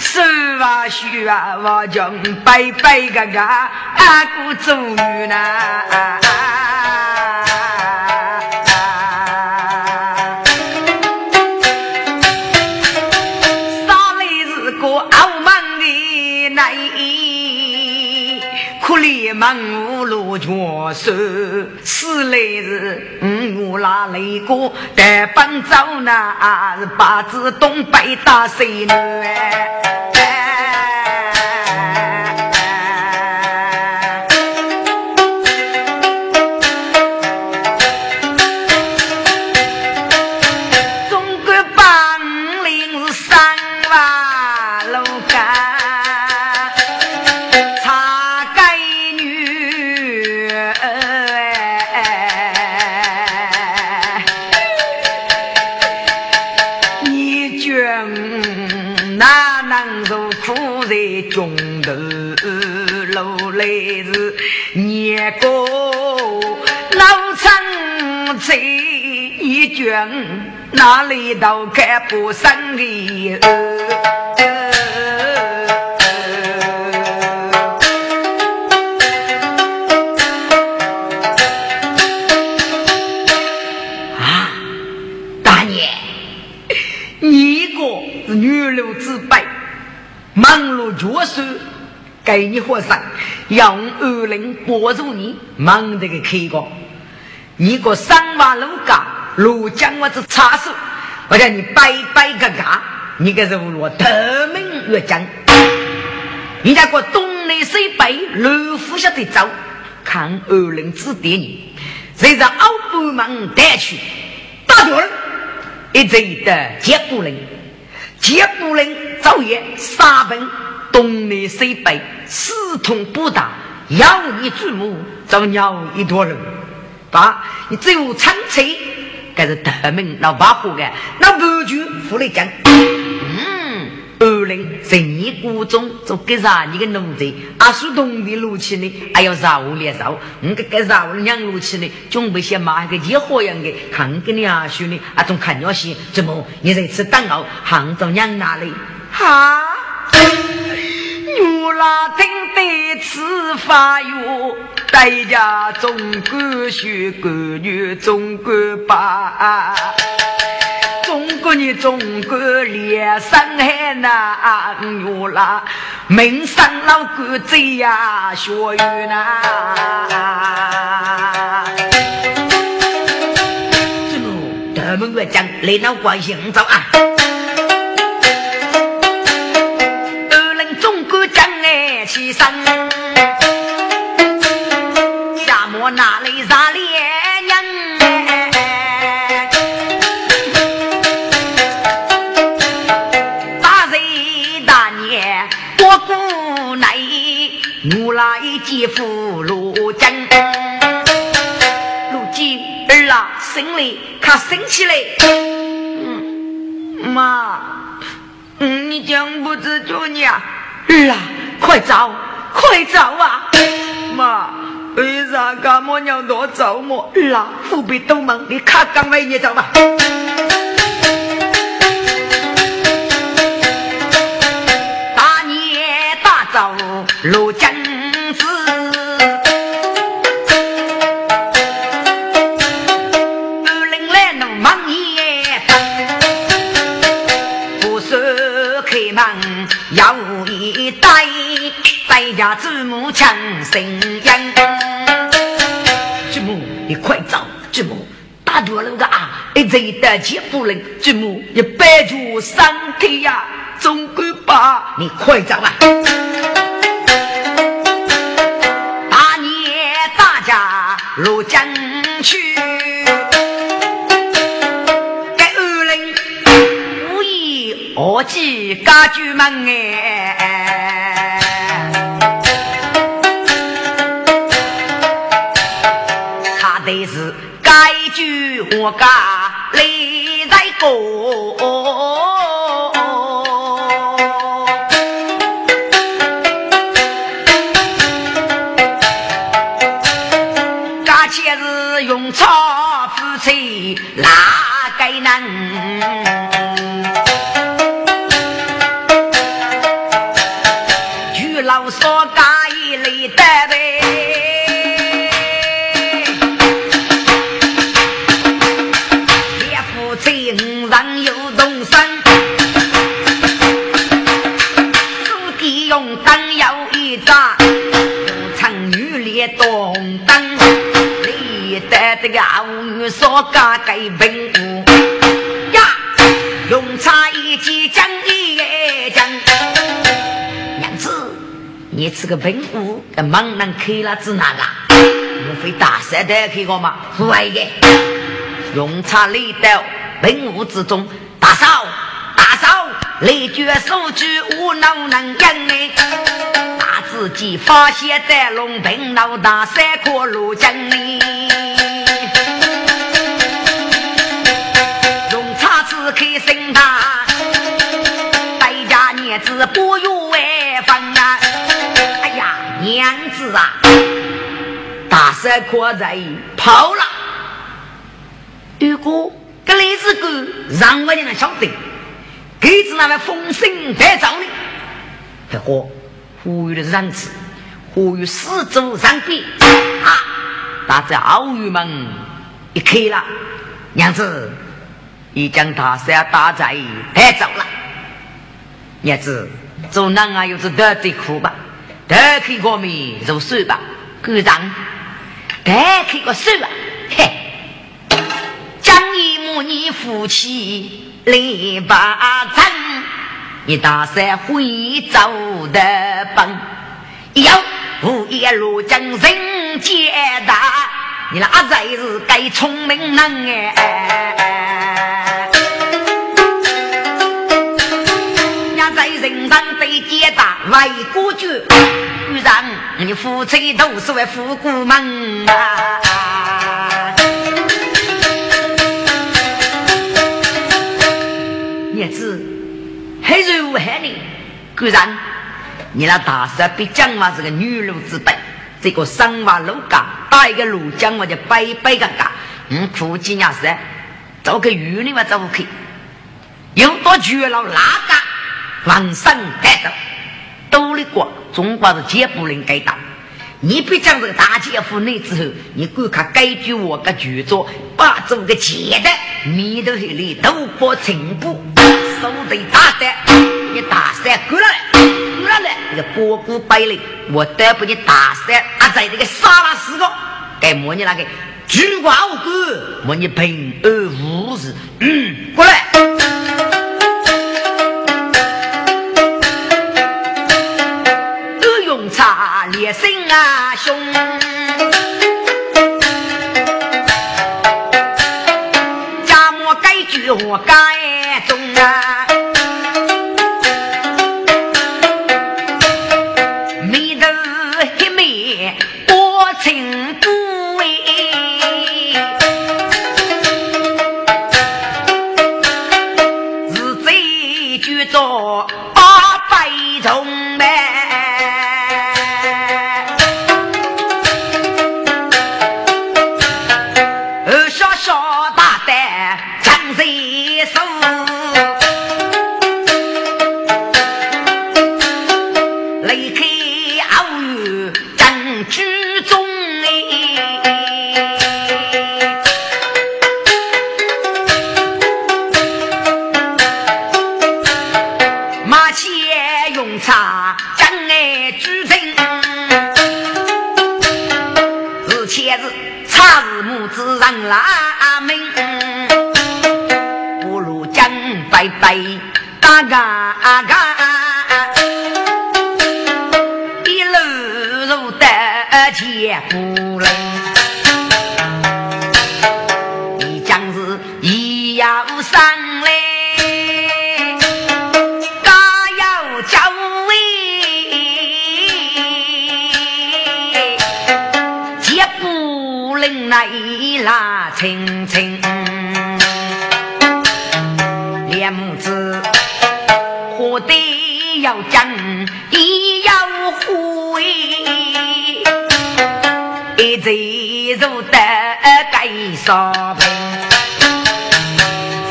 手啊虚啊，我将白白个个阿哥走呢。忙无路全手，死来是五拉雷哥，但本走那是八字东北大西南。哪里都看不上你。啊，大爷，你一个是女流之辈，忙碌绝手，给你和尚用二零帮助你，忙得个开光，你个三万路高。如将我这插手，我叫你白白个嘎，你个是我得名越将。人家过东南西北，陆虎下的走，看二人指点你，谁让欧部门带去大军，一直的接步人，接步人昼夜杀奔东南西北，四通不打，要你注目，就鸟一多人，把你只有长车。还是特命老八虎的，那不就富来讲？嗯，二零在你谷中做给啥？你个奴贼，阿叔同的路去呢？还要绕连绕，你个个绕两路去呢？准备些马个野火样的，看给你阿叔呢？啊，总看要些怎么？你这次当奥杭州娘哪里？哈？我拉听得此发哟。代价中国血，国女中国把，中国女中国连上海那牛啦，门上老狗贼呀，学语呐。这个他们来讲，来闹关系很早啊。哎，起身。哪里杀烈人？大贼大年我姑奶，我来接俘虏将。如今儿啊，生来可生起来。妈，你讲不知足你啊？儿啊，快走，快走啊！妈。为啥干么娘多走么？儿不必多忙，你看岗位你走吧。大年大早入江强生养。你快走，祖母！大多人的啊，一直的接不人，祖母你摆住身体呀，总归吧你快走啊！大年大家入江去，该二人无意何计家居门哎。我家里在过，五说家给文武呀，用茶一记讲一讲。娘子，你这个文武，这猛人开了子哪个？莫非大山的开过吗？会的，用茶来到文武之中，大嫂，大嫂，雷绝手举无能能赢哎。自己发现在龙平老大三颗路江呢，家娘子不有外房啊！哎呀，娘子啊，大三颗人跑了。如果这李子哥让我们晓得，给子那位风声在找你，太好。呼吁的人次，呼吁四周上边啊！打这奥鱼门一开了，娘子已将大山大寨带走了。娘子，做男啊，有是得罪苦吧？得开个面入手吧，局长，得开个手啊！嘿，将一母女夫妻来把阵。你大山会走的奔，有无一路将人接大，你那阿仔是该聪明人哎，为国军，不然你夫妻都是为富国门啊，叶子。还是无害呢？固然，你那大山比江娃是个女路之辈，这个三瓦楼家打一个路江我就白白个嘎，嗯，苦几伢是，找个女人嘛找不去，有多绝了哪个往上盖的，都里过，中国是绝不能改的。你别讲这个大姐夫那之后，你观看该句我个剧作，把这个钱的米头里都包成布。手头大的，你大山过来，过来来，那个波波摆嘞，我得不你大山啊，在这个沙拉四个，该摸你那个菊花五个，摸你平安无事，嗯，过来。心啊，兄，那一拉层层，两母子何的要讲，也要回，一直入得该少陪。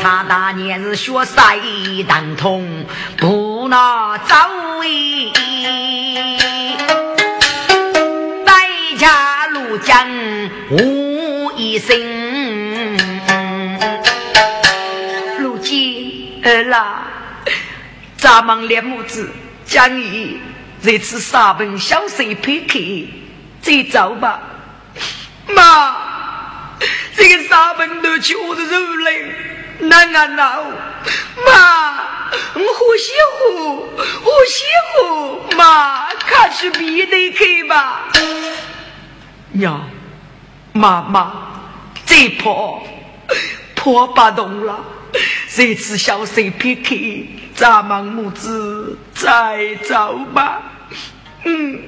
长大年学识当，不拿走诣，在家路讲无。一生。如今儿啦，咱们连母子将以这次沙本小水片刻，再走吧。妈，这个沙本都吃我的肉嘞，难啊闹！妈，我呼吸呼，呼吸呼，妈，看去别的去吧。娘，妈妈，这破破不动了，这次小水片刻，咱们母子再走吧。嗯。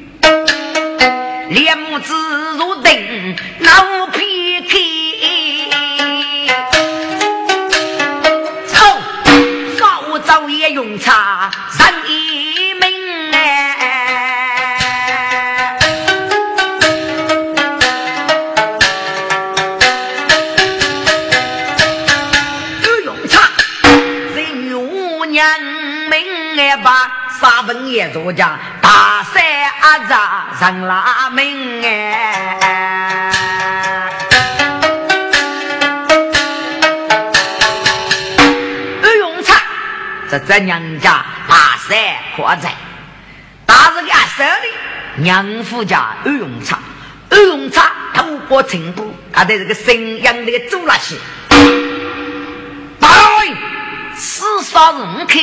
连母子如定，闹皮开。走，早早也用茶人沙文也作家，大山阿扎上拉门哎。二用茶，这在娘家大山阔在，大日个手里娘夫家二用茶，二用茶透过成都，他在这个沈阳的走了去。大人，四杀人开。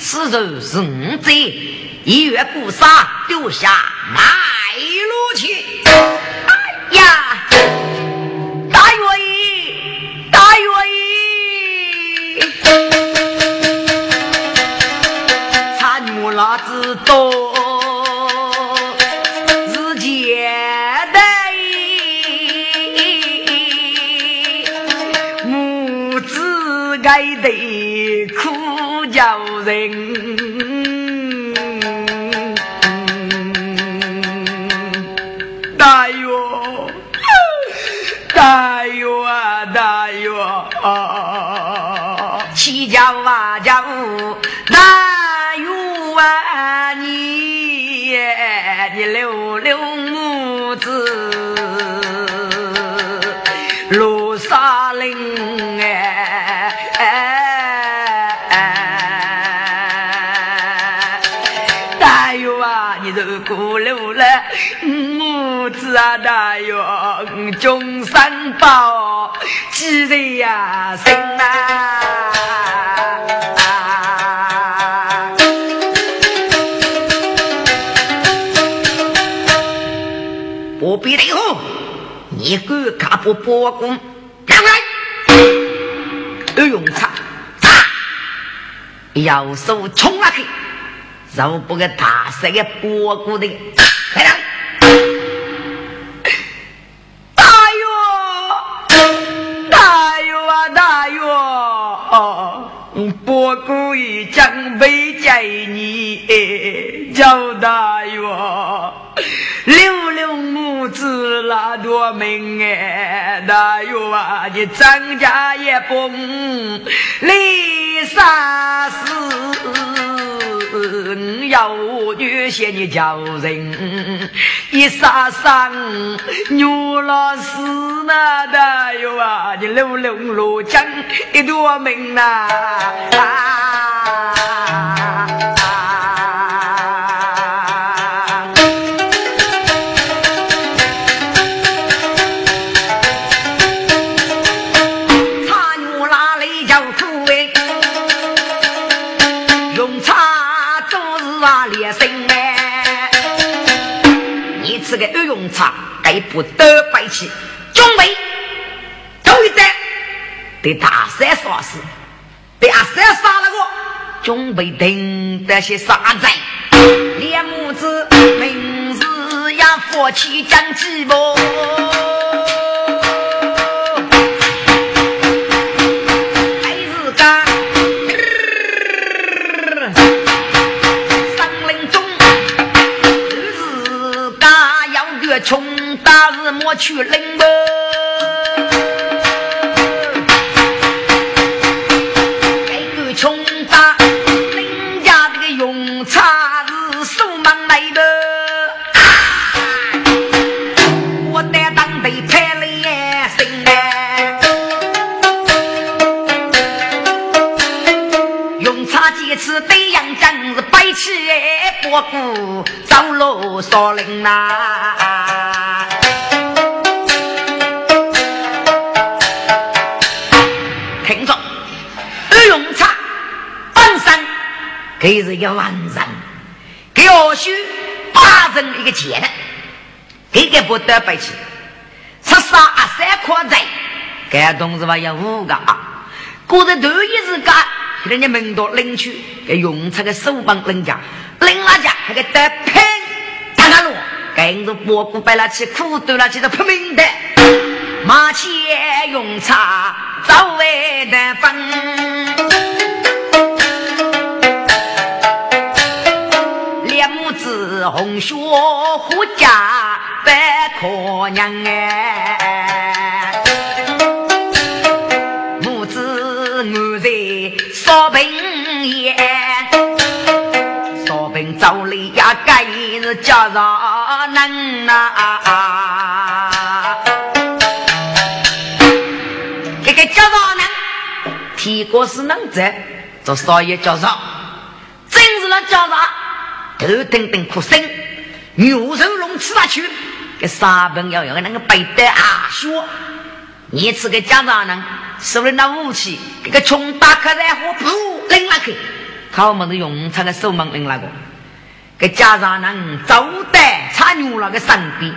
此人是五贼，一月不杀，丢下卖路去。哎呀，大月姨，大月姨，参母老子多，日节的母子该得。人大哟，大哟啊，大哟啊，七家八家大约啊，你你六六母子。子啊，大哟，终身报，几人呀，生啊！不必的哦，你个卡不波公，让来，不用查，查，右手冲下去。肉不个大色的波骨的，来人！波骨已将被在你叫大哟，六六母子拉多门哎，大哟啊，你张家也崩，李三人。要女些你叫人一杀伤，牛老师那的哟啊，你六六罗江一朵命呐。啊个二用茶，该不得摆起，准备走一战，对大山杀死，对阿三杀了我，准备等这些杀贼，连母子明日要夫妻将计谋。穷大日莫去累我不走路少林呐，给是一个完人，给要需八人一个钱。的，给个不得白起，十三二三块钱，该东西吧要五个啊，个人头一是干，人家门多领取，给用茶个手帮人家。领了家，那个得拼，打他路，跟着波谷摆了起苦斗了起的拼命的，马前用茶早为的分，红血护家百可娘哎，母子我在烧饼宴。道理呀，该是家上能呐。这个家上能，提过是能者，做少爷家上，真是那家上头顶顶哭声，牛肉龙吃下去，给三本要用那个背带啊说，你吃个家长呢，手里那武器，这个穷打开然后噗扔下去，靠我们的用场的手忙扔那个。给家上人走在参牛那个身边，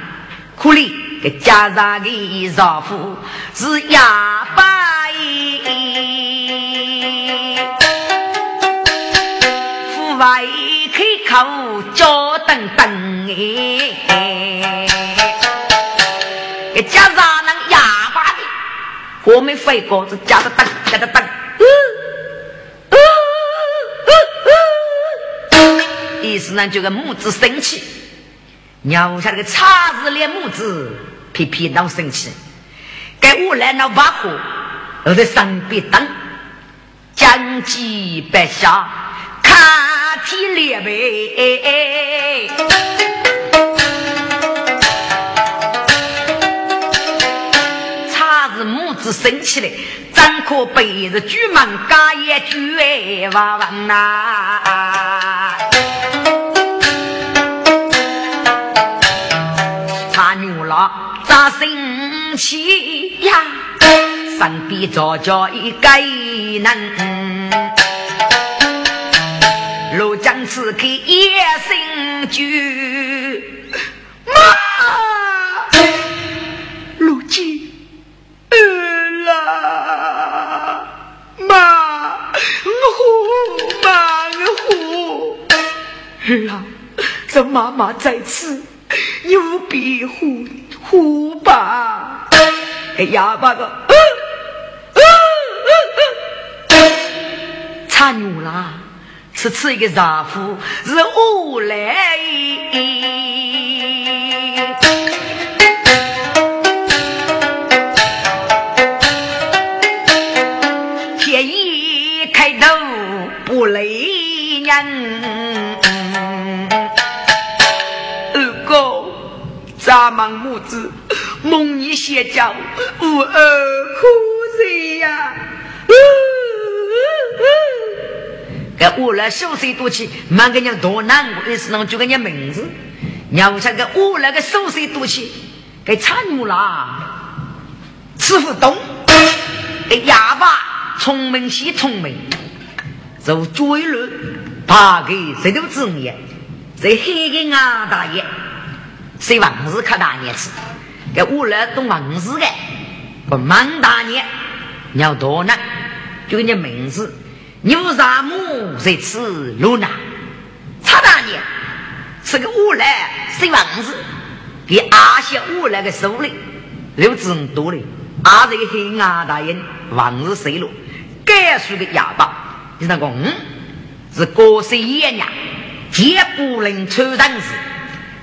可怜给家长的丈夫是哑巴，外开口叫等等哎，给家上人哑巴的，我们飞过这家的等，家的等。意思呢，就个母子生气，鸟下那个叉子连母子，皮皮闹生气，给我来那把火，我在身边等，将计白下，天裂呗。叉子母子生气嘞，怎可背着巨门家也绝娃娃呐？咋生气呀？身边早叫一个人，罗江此刻一声句：“妈，罗金，饿了，妈，我妈，我儿啊，这妈妈在此，你务必护。”虎爸，哎呀，爸个，差牛啦！此次一个丈夫是我来，天一开头不累人。大忙母子，梦你邪教，无儿苦谁呀？这我来手水多起，满个娘多难过，也是能叫个娘名字。娘像个我那个手水多起，给惨我啦！吃不动，哎哑巴，聪明些聪明，就追路，怕给谁都子眼，在黑个啊大爷。谁王氏可大年次？给我来懂王氏的，不满大年，要多难？就你名字，牛啥母在此路难？差大年是个我来谁王氏？给阿些我来个手里，留子多嘞。阿这个黑阿大人王氏谁路？该属的哑巴，你那个嗯，是高山爷娘，绝不能出人事。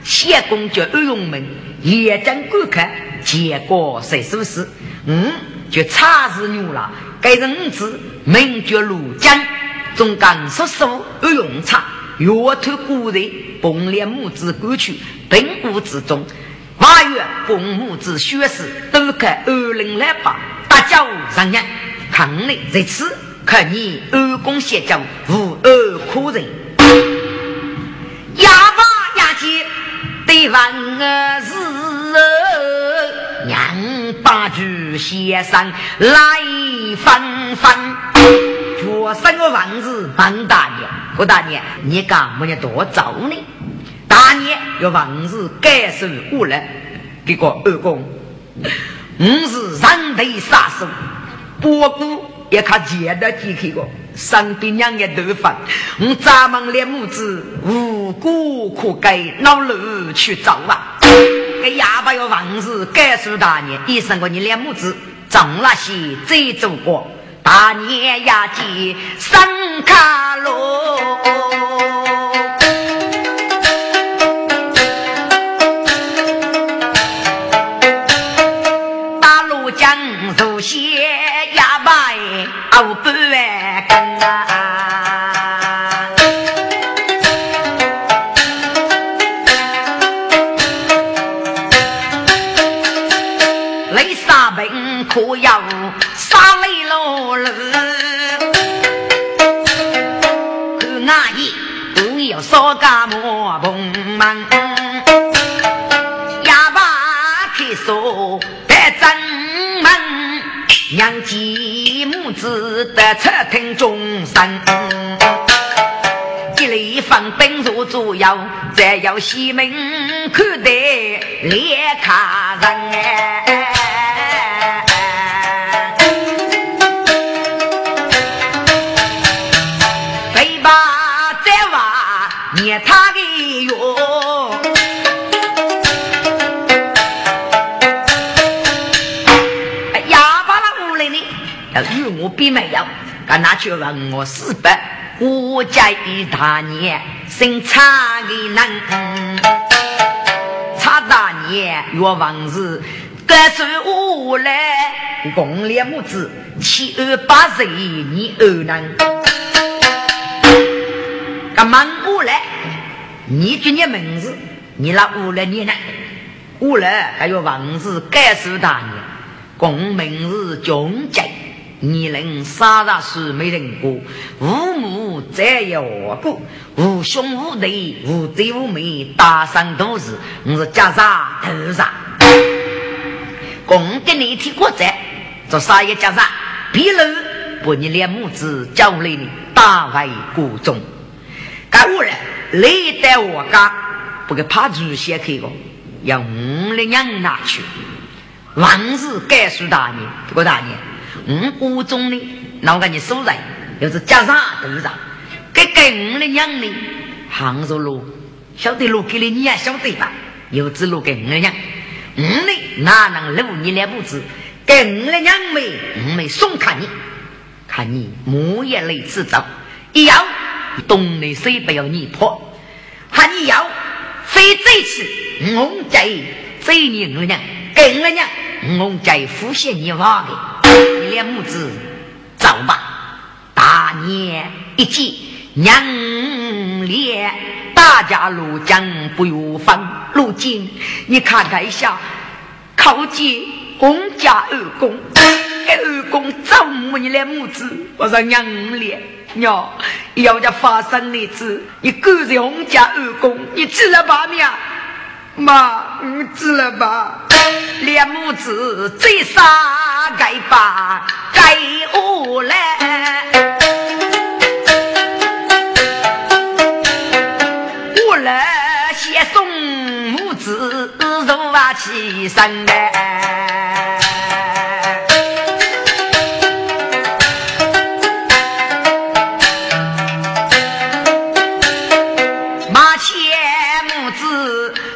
谢公叫二龙门，严正观看，结果谁收拾？嗯，就差事牛了。该人子名叫陆江，总干叔叔而用茶，岳头古人崩连母子过去，并屋之中，八月崩母子学士都看二零来八，大家上人看你在此，看你二公写教无二可人，哑巴哑姐对万儿是娘把句先生来翻翻，学生个房子王大爷，胡大爷，你干么要多走呢？大爷要王子感受过来，这个二公，我是人头杀手，不过也看见得几口个。上边两个头发，我咱们两母子无辜可给老路去找啊！给哑巴要房子感受大年，医生个你两母子长那些最走过，大年呀记生卡路，左右，再要西门看待列卡人哎。他的哟，哑巴那屋里呢，要与我比没有，干那去问我四百，我家一大年生差的人，差大年越王是各处屋来，共两母子七二八十一年二人，干忙屋来。你就念名字，你那屋来念呢？屋来还有王字盖世大年，公名是穷家，你能杀大事没人过，父母再要过，无兄无弟无弟无妹，大生都是我是家长头上。公给你提过债，做啥也家长，比如把你两母子叫来呢，大为国中，该屋来。来带我家，不给怕主先开个，要我的娘拿去。王氏该书大年，不过大年，五国中呢，那个你收人，又是家长头上，给给五的娘呢，杭州路，晓得路给了你也晓得吧？有子路给五的娘，五呢哪能留你两母子？给五的娘没，五没送看你，看你木也来迟早，一要。东内水不要你泼，喊你要非这次我在追你五娘跟了娘，我在呼吸你娃的，两母子走吧。大年一见娘脸，大家路将不由分。如今你看看一下，靠近洪家二公，二公怎么你两母子我说娘脸。娘，要家发生的子，你勾在洪家二公，你知了吧？娘，妈，你知了吧？两母子最杀该把该我来，我来先送母子入瓦起身来。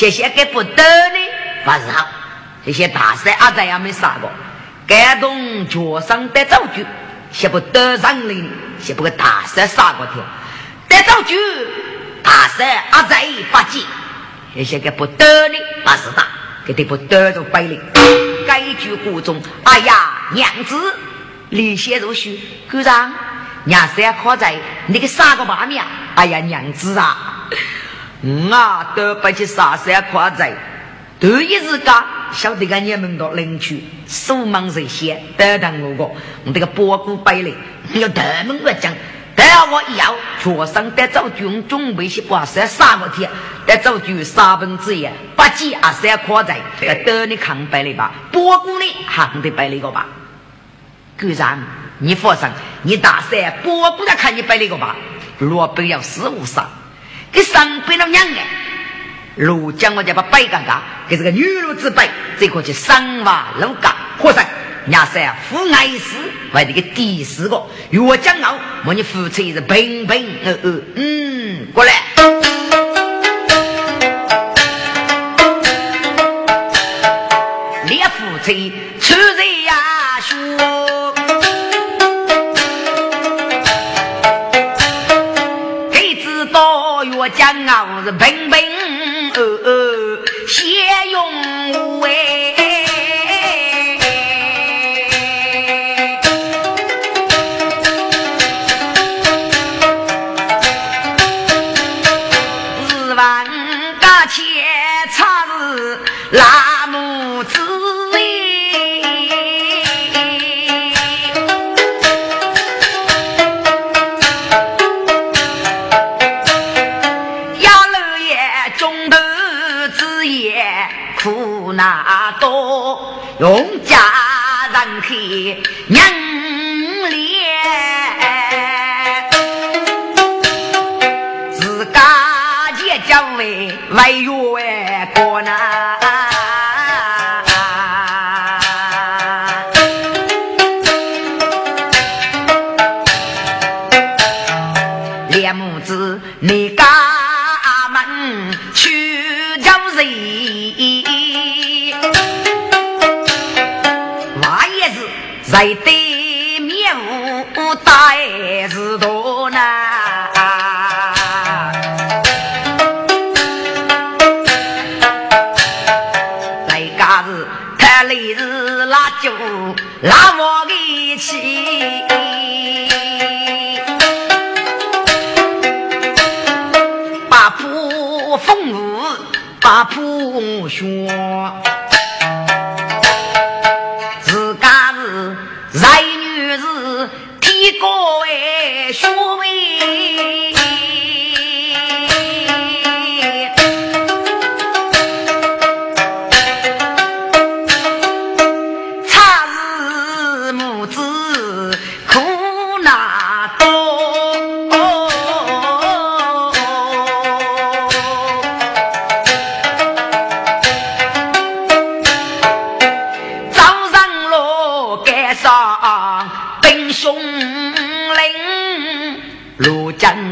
谢谢给不得呢，不是好。这些大帅阿仔也没杀过，感动脚上的造句，写不得上领，写不给大帅杀过条。得造句，大帅阿仔发迹，这些给不得呢，不是大，给得不得着百里。该句故中，哎呀，娘子，离血如许，姑丈。娘是要靠在那个三个八面，哎呀娘子啊，我啊都不去杀山夸在，头一日噶晓得个你们到领取，手忙手闲，得等我个，我这个包谷百里，要大门不讲，但我要全身得走军准备些挂山三个天，得走就三分之一，八几啊三夸在，要得你看百里吧，包谷呢还得百里个吧，果然。你佛上，你大三波不得看你摆那个吧？若不要死无杀，给上辈了娘哎！如今我就把摆嘎嘎给这个女奴之辈，这个去三娃老嘎和尚，伢三父爱死，为这个第四个越将傲，我你夫妻是平平呃呃嗯，过来，两夫妻骄傲是平平呃呃，先用哎，农家人去娘咧，自家也叫为为冤在对面无大是多难，在家是他来是拉酒拉我的气，把铺风雨把铺雪。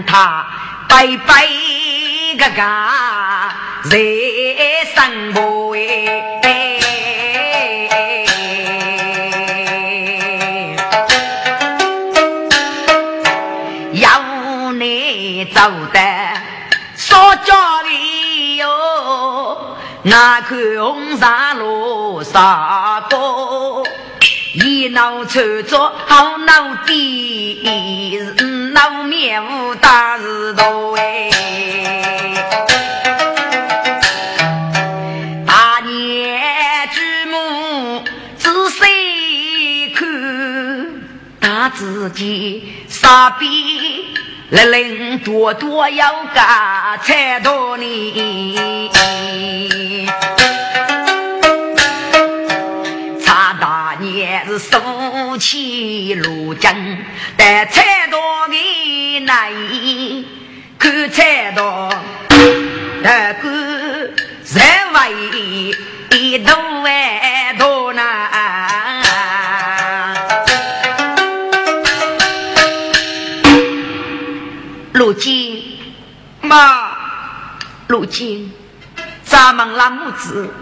他白白个个在生活哎，要你走的说家里哟，那个红纱罗纱布。一闹臭作好闹的，闹面无大事多哎。大年举目仔细看，大自己傻逼，人人多多要干才多呢。也是手起如针，但菜刀的那一看菜刀，那个人为一头万多呢。如今妈，如今咱们拉母子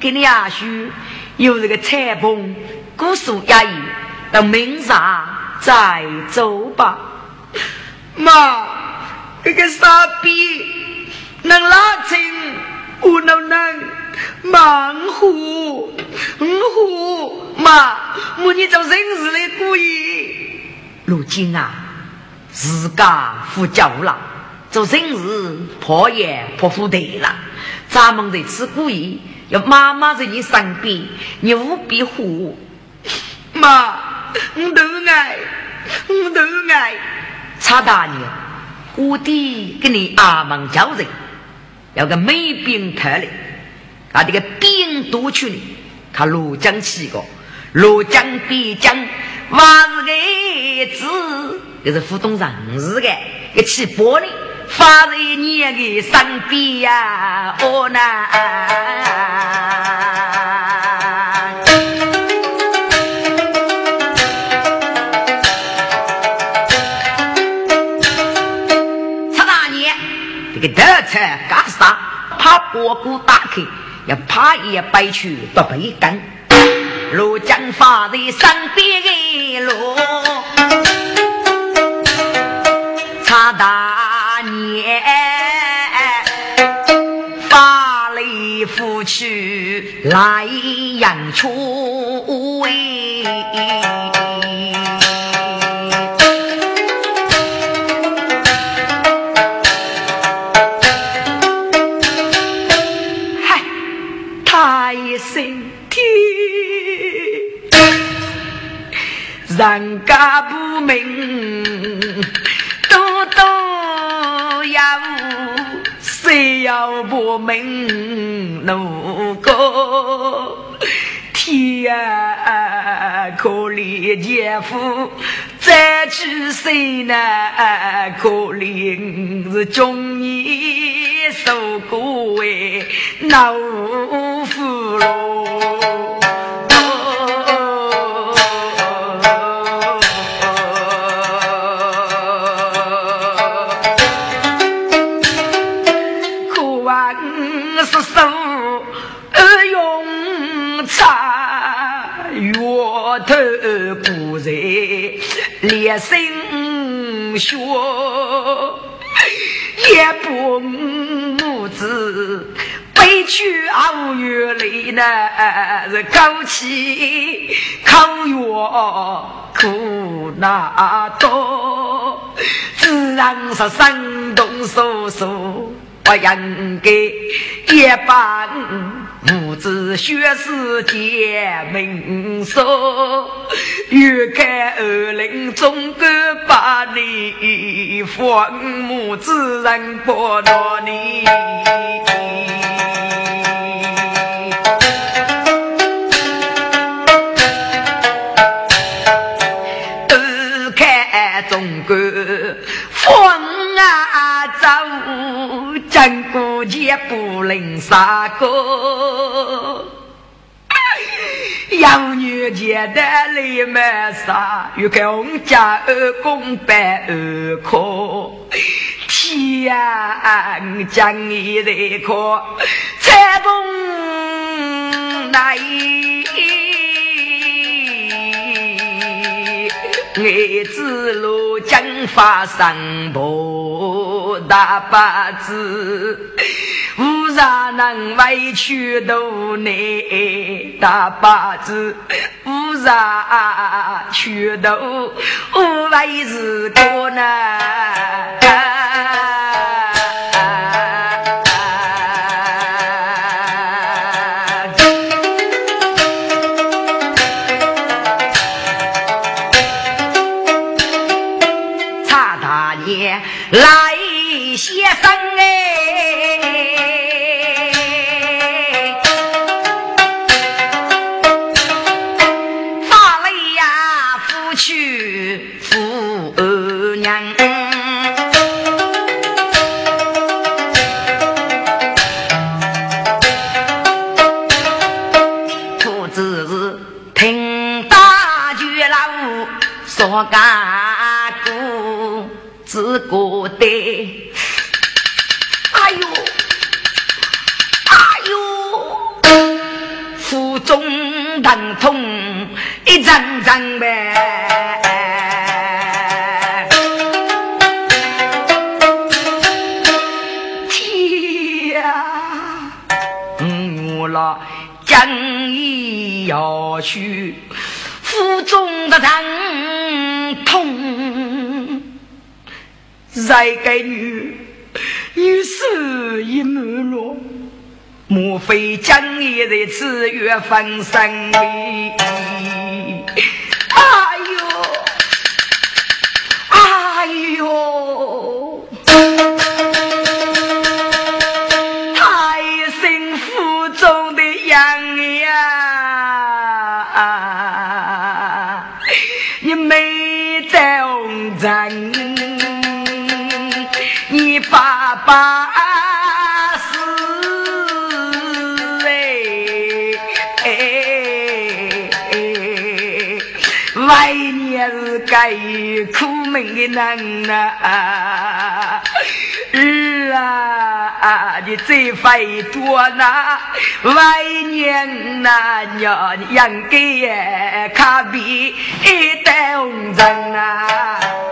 给你阿叔有这个彩棚，姑苏衙役，到明上再走吧。妈，这个傻逼能拉清，我能能忙活，活妈，我你做人事的故意。如今啊，自家富家了，做人事破也破富得了。咱们这次故意要妈妈在你身边，你务必护。妈，我都爱，我都爱。查大年，我弟给你阿门叫人，要个美兵特来，他这个兵多去呢，他罗江去过，罗江边疆，还是个子，就是互动人事的，一起玻璃，发在你的身边呀，哦那。怕锅锅打开，也怕也白去不被干。路将发在身边的路，查大年发来福去来养出人家不明，多多要谁要不明？如果天可怜姐夫，再去谁呢？可怜是中年受过为老夫喽。不在烈心血，也不母子悲屈熬月泪呢，是高气口药苦那多，自然是生动手手，不应该也把。母子血世结命说，欲开二林终归把你放，母子人不到你。二开终归放。啊，走，经过也不能杀哥。养女结的泪满纱，欲看红家二公办二科。天，将你的可彩凤来。爱子路将发生破大八字，无啥能委屈都你大八字，无啥屈都无为是个呢。来去，腹中的疼痛，再给女女死一满落。莫非将你在此月分生离？哎呦，哎呦，爸爸。来年是该苦命的人呐，儿啊，你这费多呐，来年呐，娘养给卡比一代红人呐。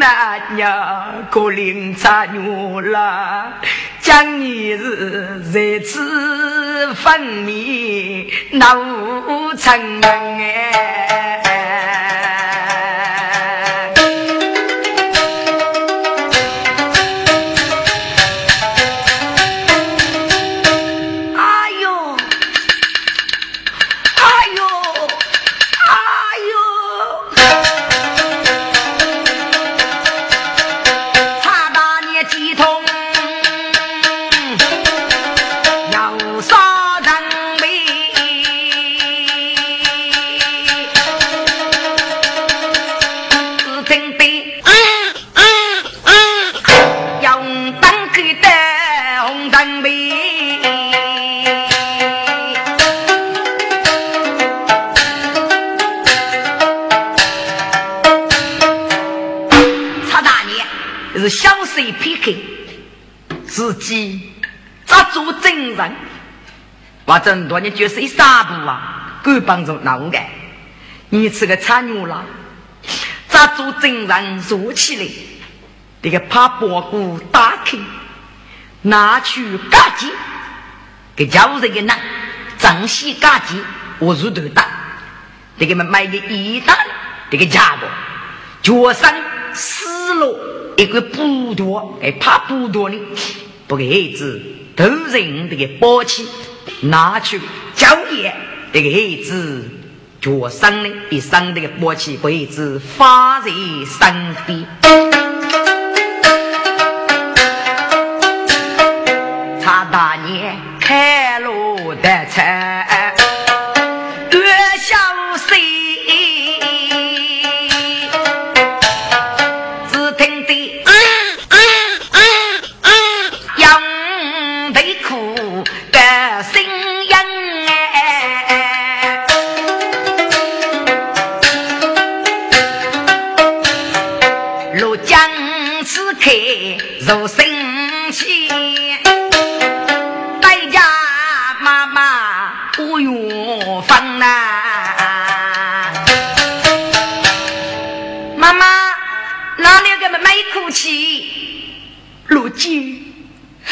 亲男娘可怜差女了，将你是在此分明，那无成哎。做真人？我真多年就是一傻步啊！够帮助哪个？你吃个差女了，咋做真人？坐起来，这个把包谷打开，拿去嘎叽，给家务这个人张西嘎叽，我入头打，这个买个一打，这个家伙脚上撕了一个布多，哎，怕布多呢。不给孩子都人这个包起拿去交易，这个孩子脚上呢一上这个宝器，给孩子发在身边。他大年开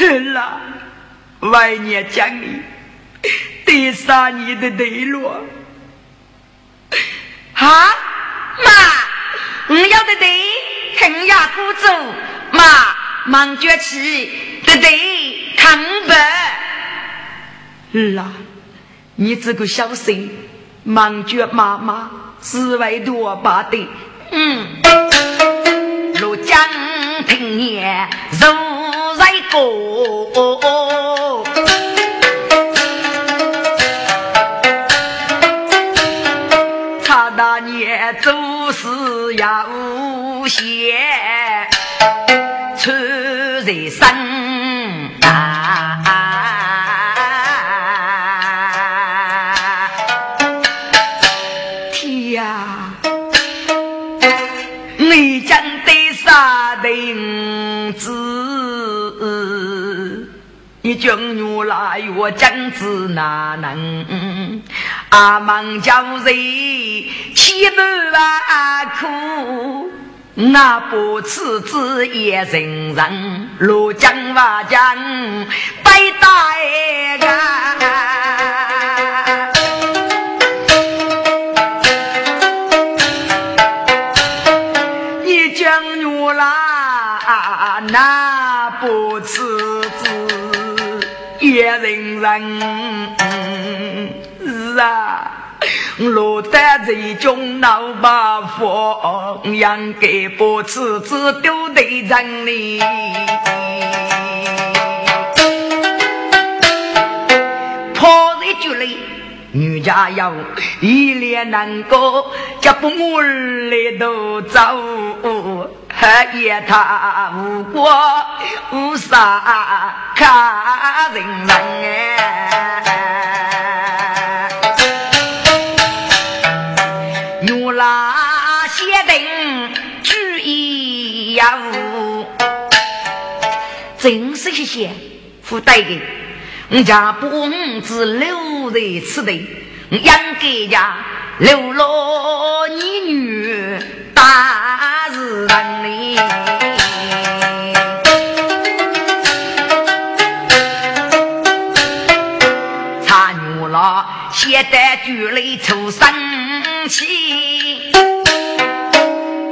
恨了，外年讲你，第三年的内落。啊，妈，我要的对，恨呀，孤主，妈。忙崛起，的对，看白。儿啊，你这个小心，忙觉妈妈是为多把的。嗯，若将平年如来哦，他那年做事呀无闲，出日上啊，你？你将女来我将子哪能？阿忙叫人气不万苦，那不此子也人人，罗江瓦江白大个。人是啊，落得这种老八佛，应该不辞子丢对人哩。女家要一脸难过，叫不我来都走。黑夜他无过无啥看人人哎，牛拉先定注意呀真是些些不对的，我家不子留在此地，养给家流落你女大日人。现代剧里出生气，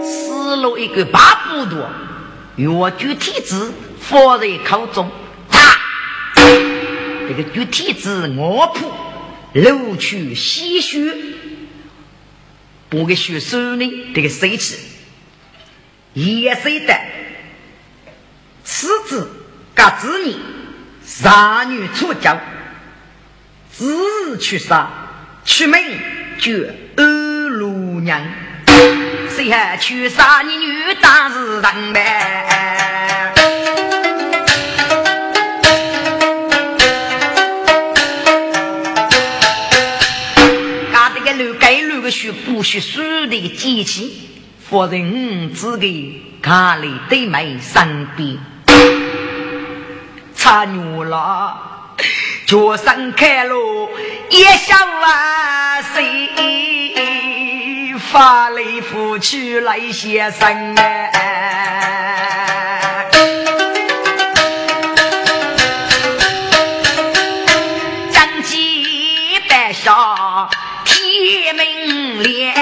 死了一个八不多，越具体字放在口中，这个具体字卧铺流出鲜血，不给血手呢？这个水气也是的，此子各子女，杀女出教。自日去杀，出门就二路娘，谁还去杀你女当是人呗？不许不许输的机器，否则我自己看里对面身边，差牛了。脚上开路，一想万岁，发来福去来先生哎，天明亮，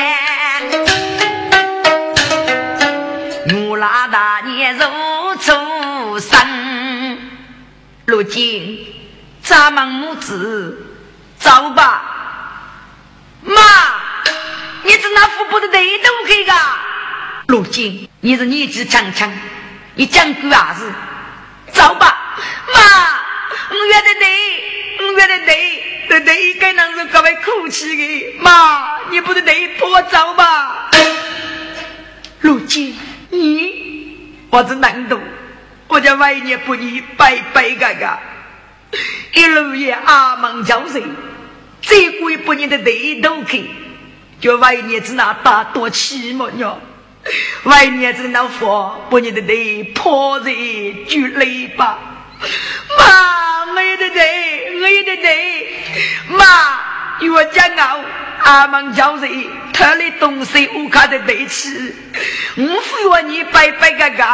我拉大年如初生，如今。咱们母子走吧，妈，你是那富婆的内都去个？如今你是年纪轻轻，你讲句啥子走吧，妈，我约的你，我约的你，对对，应该能是格外哭泣的，妈，你不是内婆走吧？如今你我是难度，我叫万年不离，拜拜嘎嘎。一路也阿门叫声，再过一百年的头都去，就为年子那大多气么鸟，为年子那佛不你的头抛在就来吧，妈，我也得，我也得，妈，与我骄傲。阿门叫人，他的东西我看得得起。我非要你白白个个，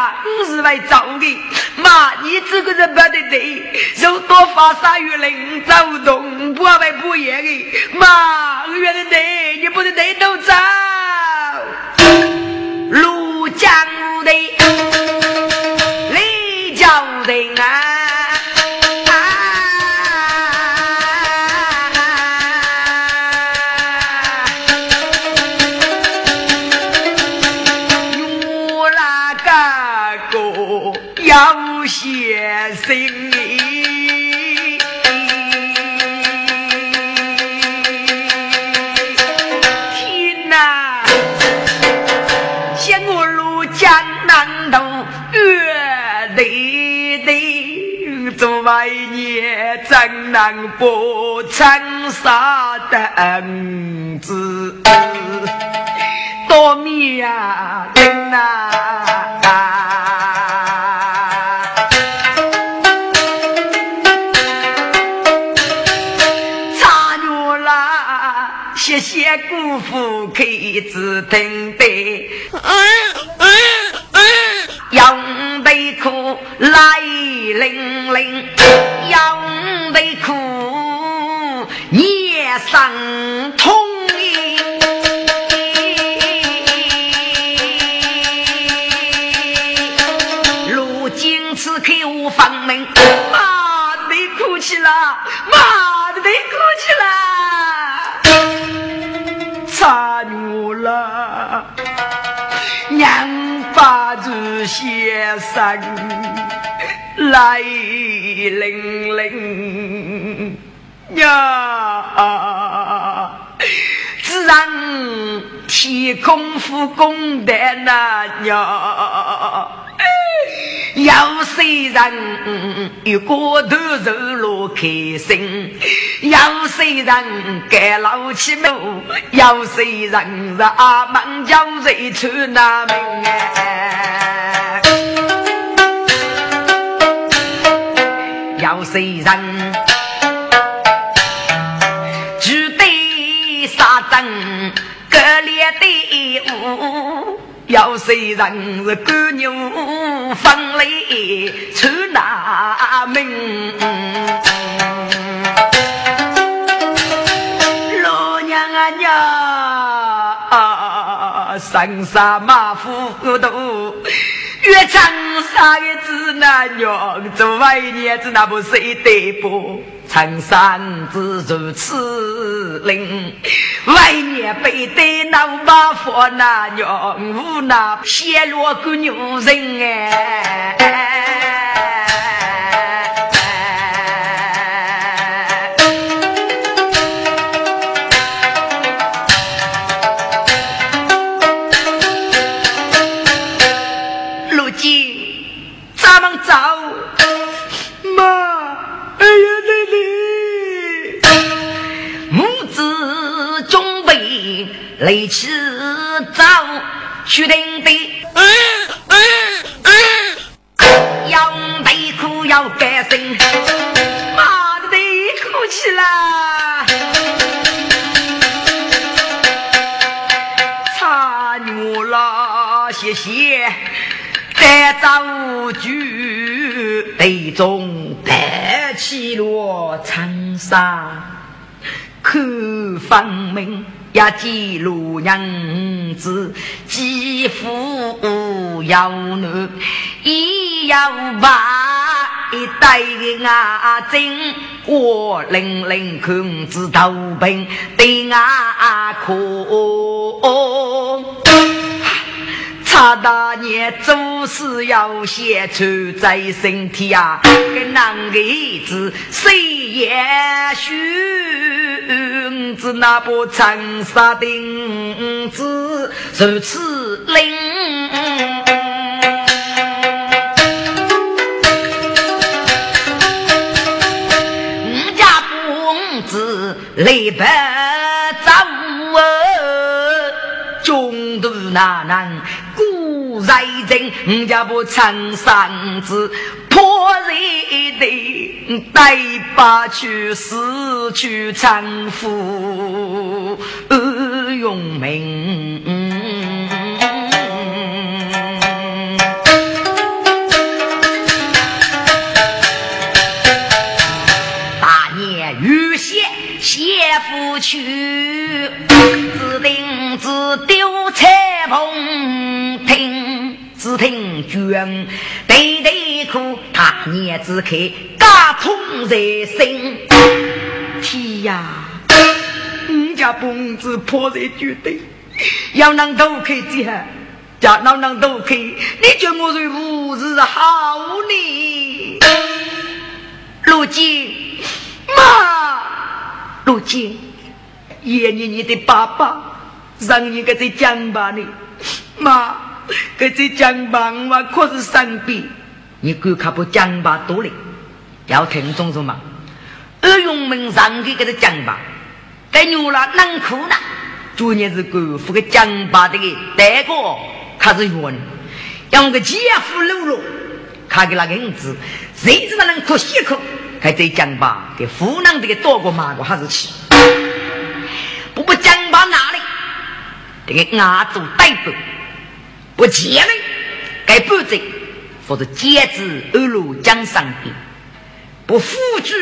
我是来找你。妈，你这个人不得对，肉多发杀鱼鳞，走动不会不严的。妈，我原来对，你不能对都走。路江的能不称杀的恩子？多米呀，真呐！茶女啦，谢谢姑父开支听的，杨梅苦来淋淋，杨梅苦，也伤痛。如今此刻无房门，妈的哭泣了，妈的哭泣了，惨了，娘把子先生。来，零零。呀，自然天空复工的那娘。有些人有过头走路开心，有些人干老起门，有些人是阿门叫谁出那门哎，有些人要谁人是干牛分来出那门？老娘啊娘啊，生杀马虎都。越长沙的子那娘，做外娘子那不是一对不？陈山子如此灵，外年背对那五八佛那娘，无那泄落个女人哎。雷起早，须定的，要得苦要改身，妈的得哭起来，差牛了，谢谢，得造句，得中白起落长沙，可分明。要记录娘子，几副要奴，一要把一代牙针，我冷冷看子头病对阿空。查大年做事要先穿在身体啊，跟男儿子谁也许子那不长沙钉子如此灵，我家公子来不走中途那难。在人，家不长嗓子，破人的带把去死去丈夫用命。大年遇险，先夫去，自定自丢彩棚听。只听卷，对对苦，大年之开，家痛在心。天呀，你家公子破在绝对，要能都开家，家能能都开，你叫我是无日好呢？陆金，妈，陆金，爷爷你的爸爸让你个在讲吧你，妈。这这江帮我可是生病，你敢看不江帮多嘞？要听懂什么？二勇门上的这个江帮，在牛了能哭呢，昨年是官府个江巴的代哥，他是冤，用个姐夫喽喽，看给那个银子，谁知道能哭血哭？还在江巴给湖南这个多过马过还是去？不不江巴哪里？这个亚洲逮捕，不见了，该不走，或者截止二路江上边，不付居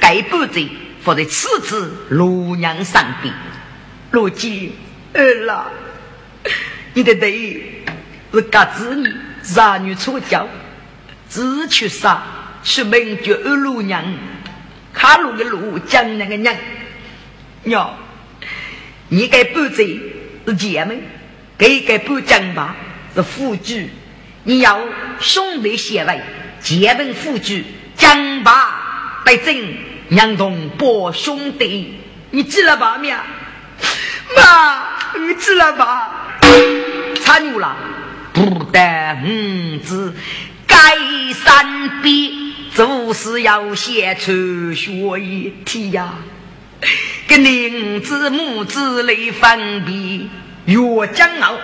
该不走，或者次子罗娘上边。罗姐，儿啦，你的队是嘎子女，男女错交，只去杀，去名绝二路娘，卡路的路江那个娘，娘，你该不走是姐妹，给该不讲吧。是夫君，你要兄弟协为，结门夫君，讲吧得真，娘同伯兄弟，你记了吧面？妈，你知了吧？差牛了，不得五子盖三笔，做事要写出学一题呀。跟宁子母子来分别，越将傲，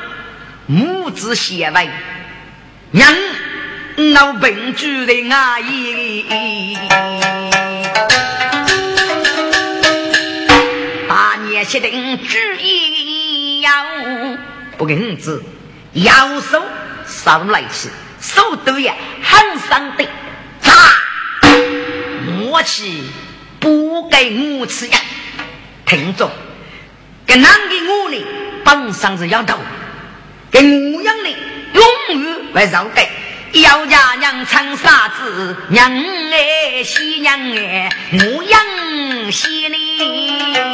母子写为娘老本主的阿姨。大年写定旨意要不给儿子要手上来起，手都要很伤的，咋？默契不给我吃呀？听着，给男的我呢，本上是要头，给我养的永远为绕盖。要家娘唱啥子？娘哎，喜娘哎，我养喜你。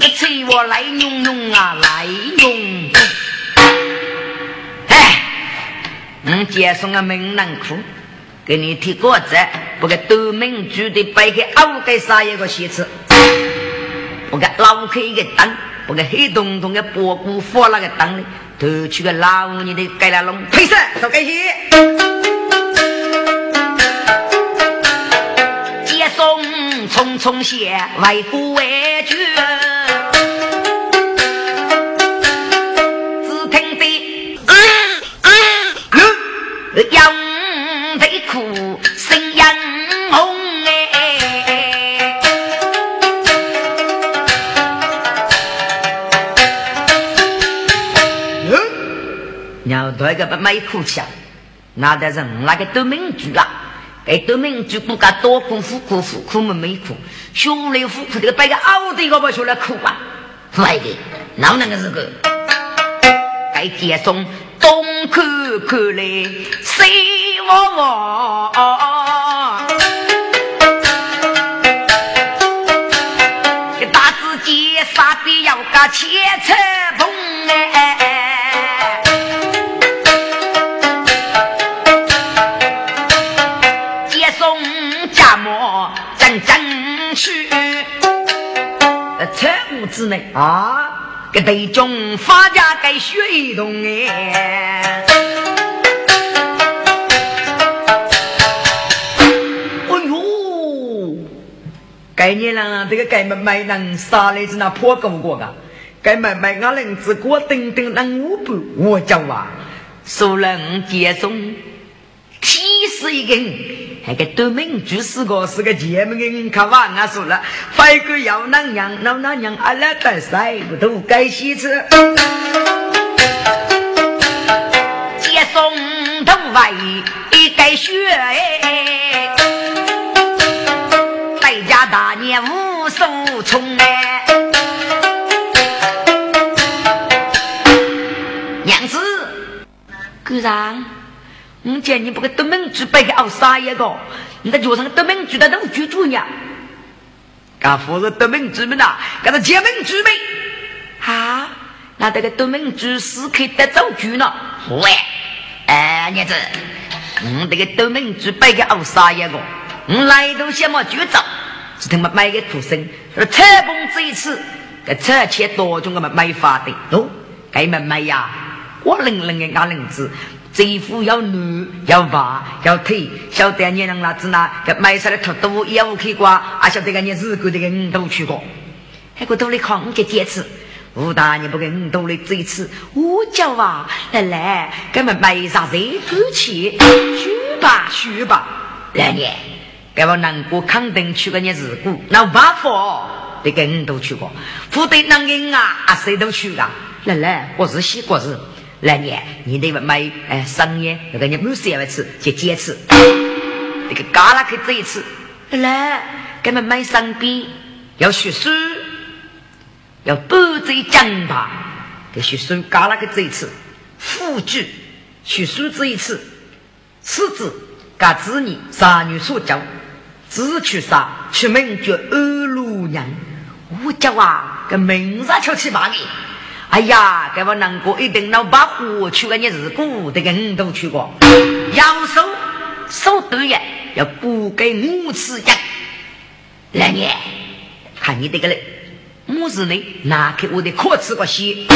个催我来用用啊，来用用。哎，你接送个门南裤，给你提个子，不给多门住的摆个熬给啥一个鞋子，不给老开一个灯。我个黑洞洞的波骨放那个裆里，偷去个老你的盖拉龙，退色都该去。接送匆匆写，为国为君。一个不没哭泣啊那个人那个都民主啊。给都民主国家多功夫苦苦苦没苦。胸来有苦的摆个奥的我们来苦啊。坏的哪娘个是个该接送东口口来西望望这大杀的要个切菜去，财务之内啊，给队中发家该学一动哎。该年了，这个该买买能杀来子那破狗过个，该买买俺人只过等等能五百，我叫啊，熟人接送，七十一根，还个对面就是个是个姐妹人，看完俺说了，飞个要那娘，那那娘阿拉带赛不都该洗车，接送头外一该学哎。在家大年无手冲哎，娘子，姑丈，我见你不给德明举摆个奥沙一个，你在脚上德明举的都举住呢。干夫是德明举没呐？干是结明举没？啊，那这个德明举是可以得走举呢？喂，哎，娘子，我这个德明举摆个奥沙一个，我来都先么举走。是他们买个土生，说拆棚这一次，给拆迁多种个么买法的哦，给们买呀，我冷冷的伢冷子，这一副要女要娃要腿，晓得你人那子那给买上的土豆也无去瓜，啊晓得个你日过的个五都去过，还个都来看你个坚持，吴大你不跟五都来这一次，我叫啊来来，给们买啥子过去，去吧去吧，来年。该我南国康定去个日子过，那瓦佛得跟你都去过，福德南京啊啊谁都去了。来来，我是西国是来年你得买哎商业那个你没事要吃就坚持。那个嘎拉克这一次来来，给们买商品要学书，要多嘴讲吧。给学书嘎拉克这一次，复制学书这一次，次子嘎子女三女所教。子去杀，出门就二路娘，我叫啊，个名字叫起嘛的。哎呀，给我难过一定老把火去个你日古这个你都去过。要手手对呀，要不给我吃药。来年看你这个嘞，我是呢拿开我的可吃个西。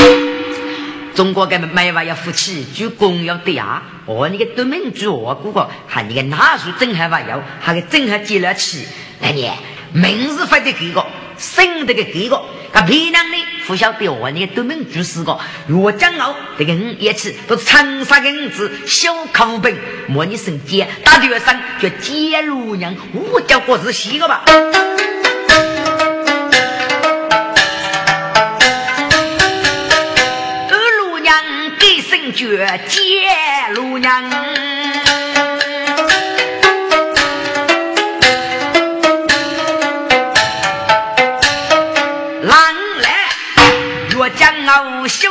中国人们买娃要夫妻，就公要对啊！哦，你个对门主我姑姑，喊你个哪属真还娃要，还个真还接了起。来年名字发的给个，生的个给个，个平常的不晓得我你个对门主是个，若将傲这个五一起都长沙的五子小考本，莫你生接打学生叫接路娘，我叫过是西个吧。绝接路娘。我无心